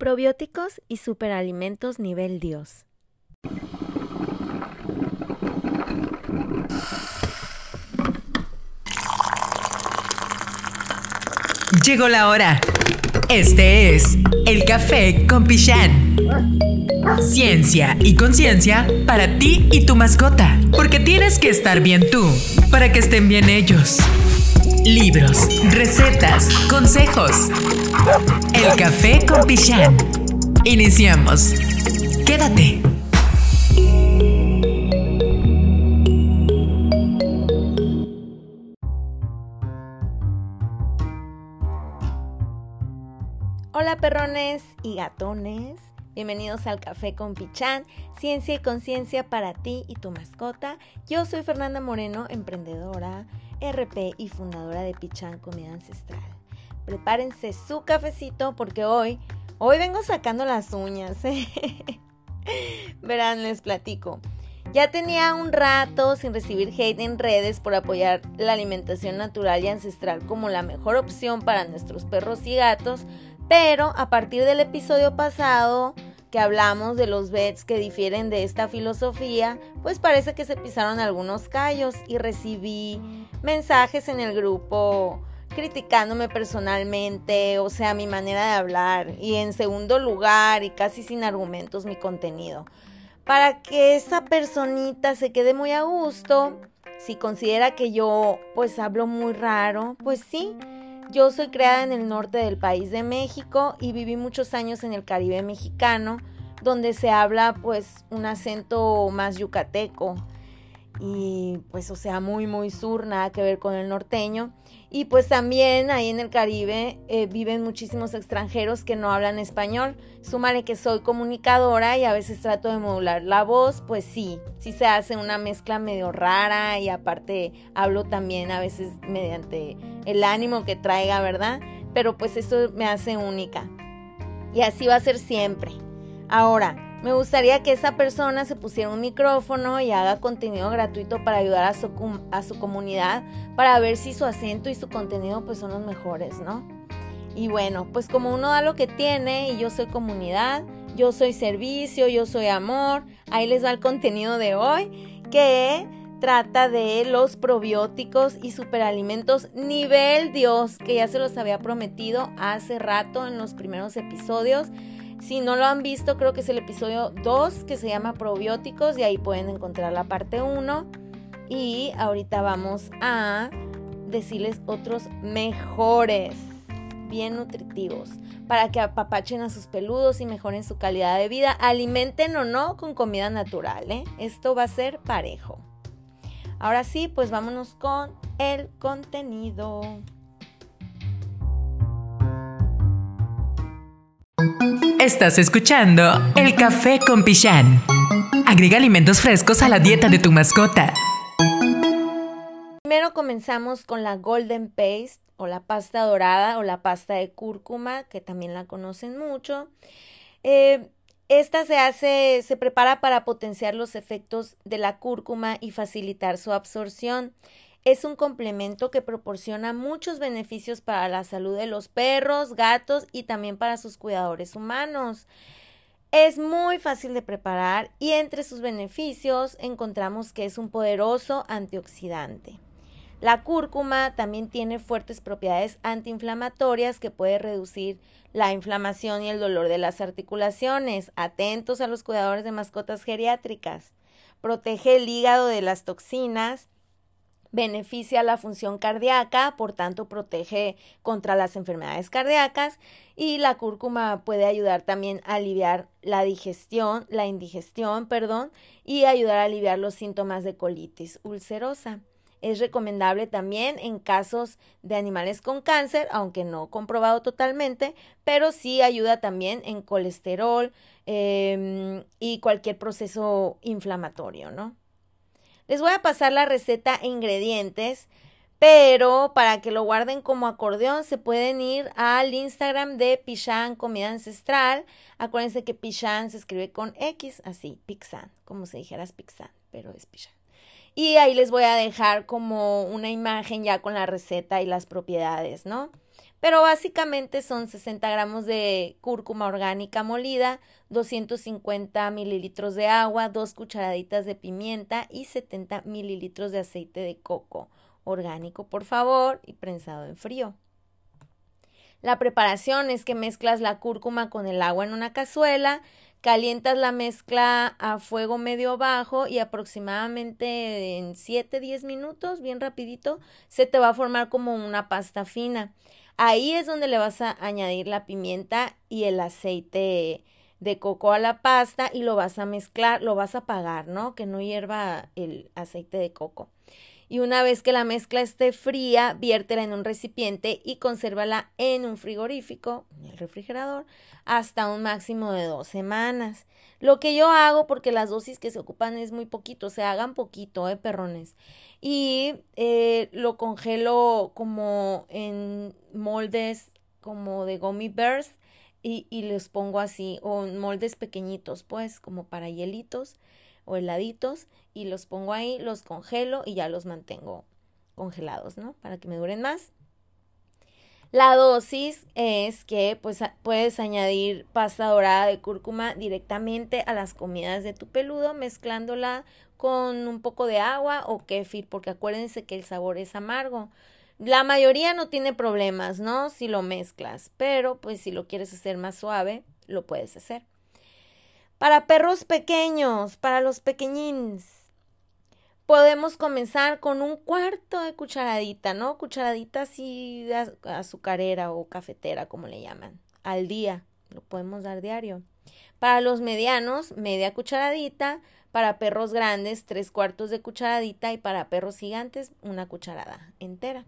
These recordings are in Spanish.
Probióticos y superalimentos nivel Dios. Llegó la hora. Este es el café con Pichán. Ciencia y conciencia para ti y tu mascota. Porque tienes que estar bien tú para que estén bien ellos. Libros, recetas, consejos. El café con Pichán. Iniciamos. Quédate. Hola perrones y gatones. Bienvenidos al Café con Pichán, ciencia y conciencia para ti y tu mascota. Yo soy Fernanda Moreno, emprendedora, RP y fundadora de Pichán Comida Ancestral. Prepárense su cafecito porque hoy, hoy vengo sacando las uñas. ¿eh? Verán, les platico. Ya tenía un rato sin recibir hate en redes por apoyar la alimentación natural y ancestral como la mejor opción para nuestros perros y gatos, pero a partir del episodio pasado que hablamos de los vets que difieren de esta filosofía, pues parece que se pisaron algunos callos y recibí mensajes en el grupo criticándome personalmente, o sea, mi manera de hablar y en segundo lugar y casi sin argumentos mi contenido. Para que esa personita se quede muy a gusto, si considera que yo pues hablo muy raro, pues sí, yo soy creada en el norte del país de México y viví muchos años en el Caribe mexicano, donde se habla pues un acento más yucateco y pues o sea muy muy sur, nada que ver con el norteño. Y pues también ahí en el Caribe eh, viven muchísimos extranjeros que no hablan español. Súmale que soy comunicadora y a veces trato de modular la voz, pues sí, sí se hace una mezcla medio rara y aparte hablo también a veces mediante el ánimo que traiga, ¿verdad? Pero pues eso me hace única. Y así va a ser siempre. Ahora, me gustaría que esa persona se pusiera un micrófono y haga contenido gratuito para ayudar a su, a su comunidad, para ver si su acento y su contenido pues son los mejores, ¿no? Y bueno, pues como uno da lo que tiene y yo soy comunidad, yo soy servicio, yo soy amor, ahí les va el contenido de hoy que trata de los probióticos y superalimentos nivel Dios, que ya se los había prometido hace rato en los primeros episodios. Si no lo han visto, creo que es el episodio 2 que se llama probióticos y ahí pueden encontrar la parte 1. Y ahorita vamos a decirles otros mejores, bien nutritivos, para que apapachen a sus peludos y mejoren su calidad de vida. Alimenten o no con comida natural, ¿eh? Esto va a ser parejo. Ahora sí, pues vámonos con el contenido. Estás escuchando El Café con Pichán. Agrega alimentos frescos a la dieta de tu mascota. Primero comenzamos con la Golden Paste o la pasta dorada o la pasta de cúrcuma, que también la conocen mucho. Eh, esta se hace, se prepara para potenciar los efectos de la cúrcuma y facilitar su absorción es un complemento que proporciona muchos beneficios para la salud de los perros, gatos y también para sus cuidadores humanos. Es muy fácil de preparar y entre sus beneficios encontramos que es un poderoso antioxidante. La cúrcuma también tiene fuertes propiedades antiinflamatorias que puede reducir la inflamación y el dolor de las articulaciones. Atentos a los cuidadores de mascotas geriátricas. Protege el hígado de las toxinas beneficia la función cardíaca, por tanto protege contra las enfermedades cardíacas y la cúrcuma puede ayudar también a aliviar la digestión, la indigestión, perdón, y ayudar a aliviar los síntomas de colitis ulcerosa. Es recomendable también en casos de animales con cáncer, aunque no comprobado totalmente, pero sí ayuda también en colesterol em, y cualquier proceso inflamatorio, ¿no? Les voy a pasar la receta e ingredientes, pero para que lo guarden como acordeón se pueden ir al Instagram de Pichan Comida Ancestral. Acuérdense que Pichan se escribe con X, así, Pixan, como si dijeras Pixan, pero es Pichan. Y ahí les voy a dejar como una imagen ya con la receta y las propiedades, ¿no? Pero básicamente son 60 gramos de cúrcuma orgánica molida, 250 mililitros de agua, dos cucharaditas de pimienta y 70 mililitros de aceite de coco orgánico, por favor, y prensado en frío. La preparación es que mezclas la cúrcuma con el agua en una cazuela, calientas la mezcla a fuego medio bajo y aproximadamente en 7-10 minutos, bien rapidito, se te va a formar como una pasta fina. Ahí es donde le vas a añadir la pimienta y el aceite de coco a la pasta y lo vas a mezclar, lo vas a apagar, ¿no? Que no hierva el aceite de coco. Y una vez que la mezcla esté fría, viértela en un recipiente y consérvala en un frigorífico, en el refrigerador, hasta un máximo de dos semanas. Lo que yo hago, porque las dosis que se ocupan es muy poquito, se hagan poquito, ¿eh, perrones? y eh, lo congelo como en moldes como de gummy bears y, y les pongo así o en moldes pequeñitos pues como para hielitos o heladitos y los pongo ahí, los congelo y ya los mantengo congelados, ¿no? Para que me duren más. La dosis es que pues puedes añadir pasta dorada de cúrcuma directamente a las comidas de tu peludo mezclándola con un poco de agua o kefir, porque acuérdense que el sabor es amargo. La mayoría no tiene problemas, ¿no? Si lo mezclas, pero pues si lo quieres hacer más suave, lo puedes hacer. Para perros pequeños, para los pequeñines, podemos comenzar con un cuarto de cucharadita, ¿no? Cucharadita así azucarera o cafetera, como le llaman, al día. Lo podemos dar diario. Para los medianos, media cucharadita para perros grandes, tres cuartos de cucharadita y para perros gigantes, una cucharada entera.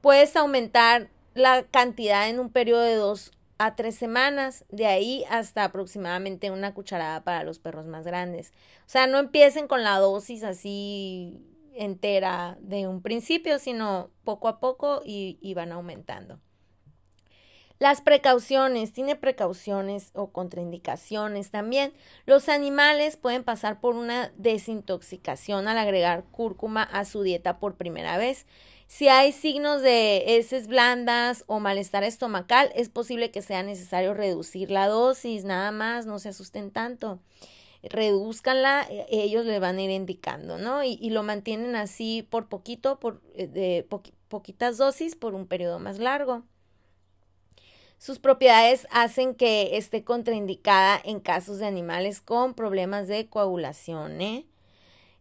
Puedes aumentar la cantidad en un periodo de dos a tres semanas, de ahí hasta aproximadamente una cucharada para los perros más grandes. O sea, no empiecen con la dosis así entera de un principio, sino poco a poco y, van aumentando. Las precauciones, tiene precauciones o contraindicaciones también. Los animales pueden pasar por una desintoxicación al agregar cúrcuma a su dieta por primera vez. Si hay signos de heces blandas o malestar estomacal, es posible que sea necesario reducir la dosis, nada más, no se asusten tanto. Reduzcanla, e, ellos le van a ir indicando, ¿no? Y, lo mantienen así por poquito, por eh, de poquitas dosis por un periodo más largo. Sus propiedades hacen que esté contraindicada en casos de animales con problemas de coagulación. ¿eh?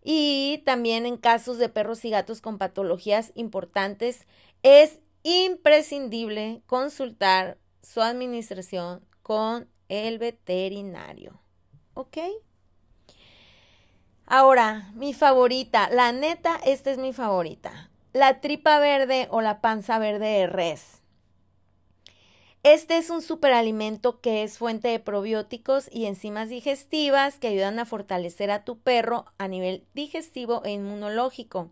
Y también en casos de perros y gatos con patologías importantes es imprescindible consultar su administración con el veterinario. ¿Ok? Ahora, mi favorita, la neta, esta es mi favorita. La tripa verde o la panza verde de res. Este es un superalimento que es fuente de probióticos y enzimas digestivas que ayudan a fortalecer a tu perro a nivel digestivo e inmunológico.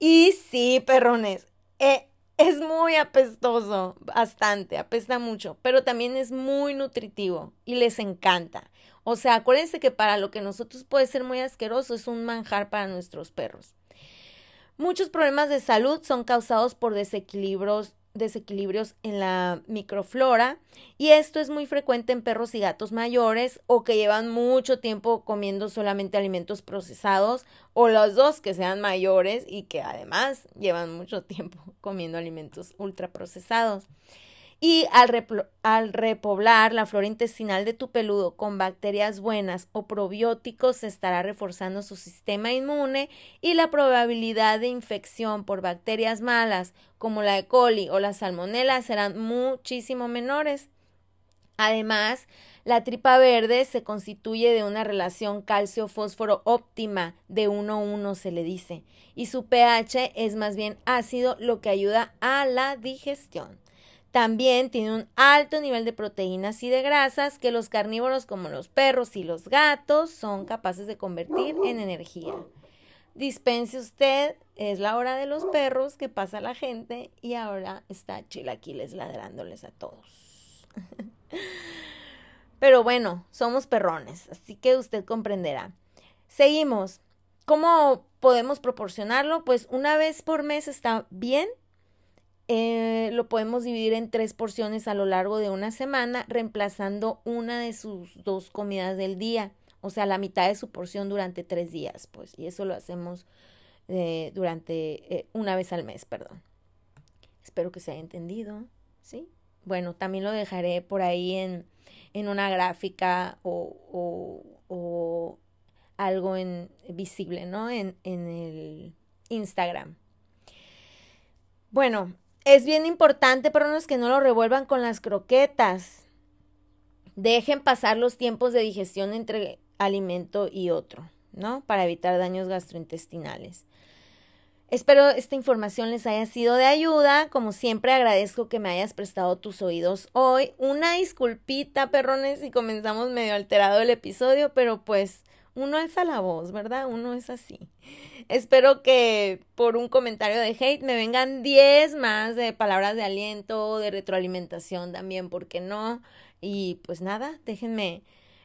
Y sí, perrones, eh, es muy apestoso, bastante, apesta mucho, pero también es muy nutritivo y les encanta. O sea, acuérdense que para lo que nosotros puede ser muy asqueroso es un manjar para nuestros perros. Muchos problemas de salud son causados por desequilibrios desequilibrios en la microflora y esto es muy frecuente en perros y gatos mayores o que llevan mucho tiempo comiendo solamente alimentos procesados o los dos que sean mayores y que además llevan mucho tiempo comiendo alimentos ultraprocesados. Y al, repoblar la flora intestinal de tu peludo con bacterias buenas o probióticos, se estará reforzando su sistema inmune y la probabilidad de infección por bacterias malas como la E. coli o la salmonella serán muchísimo menores. Además, la tripa verde se constituye de una relación calcio-fósforo óptima de 1-1 se le dice, y su pH es más bien ácido, lo que ayuda a la digestión. También tiene un alto nivel de proteínas y de grasas que los carnívoros como los perros y los gatos son capaces de convertir en energía. Dispense usted, es la hora de los perros que pasa la gente y ahora está Chilaquiles ladrándoles a todos. Pero bueno, somos perrones, así que usted comprenderá. Seguimos. ¿Cómo podemos proporcionarlo? Pues una vez por mes está bien eh, lo podemos dividir en tres porciones a lo largo de una semana, reemplazando una de sus dos comidas del día, o sea, la mitad de su porción durante tres días, pues, y eso lo hacemos eh, durante eh, una vez al mes, perdón. Espero que se haya entendido, ¿sí? Bueno, también lo dejaré por ahí en, en una gráfica o, o, o algo en, visible, ¿no? En, en el Instagram. Bueno, es bien importante para unos que no lo revuelvan con las croquetas. Dejen pasar los tiempos de digestión entre alimento y otro, ¿no? Para evitar daños gastrointestinales. Espero esta información les haya sido de ayuda. Como siempre agradezco que me hayas prestado tus oídos hoy. Una disculpita, perrones, si comenzamos medio alterado el episodio, pero pues uno alza la voz, ¿verdad? Uno es así. Espero que por un comentario de hate me vengan 10 más de palabras de aliento, de retroalimentación también, ¿por qué no? Y pues nada, déjenme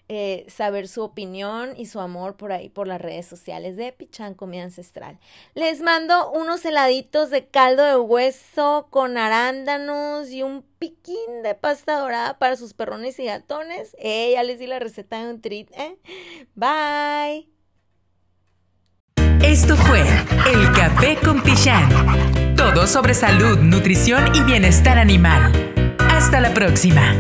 eh, saber su opinión y su amor por ahí, por las redes sociales de Pichán Comida Ancestral. Les mando unos heladitos de caldo de hueso con arándanos y un piquín de pasta dorada para sus perrones y gatones. Eh, ya les di la receta de un treat, ¿eh? Bye. Esto fue El Café con Pichán. Todo sobre salud, nutrición y bienestar animal. Hasta la próxima.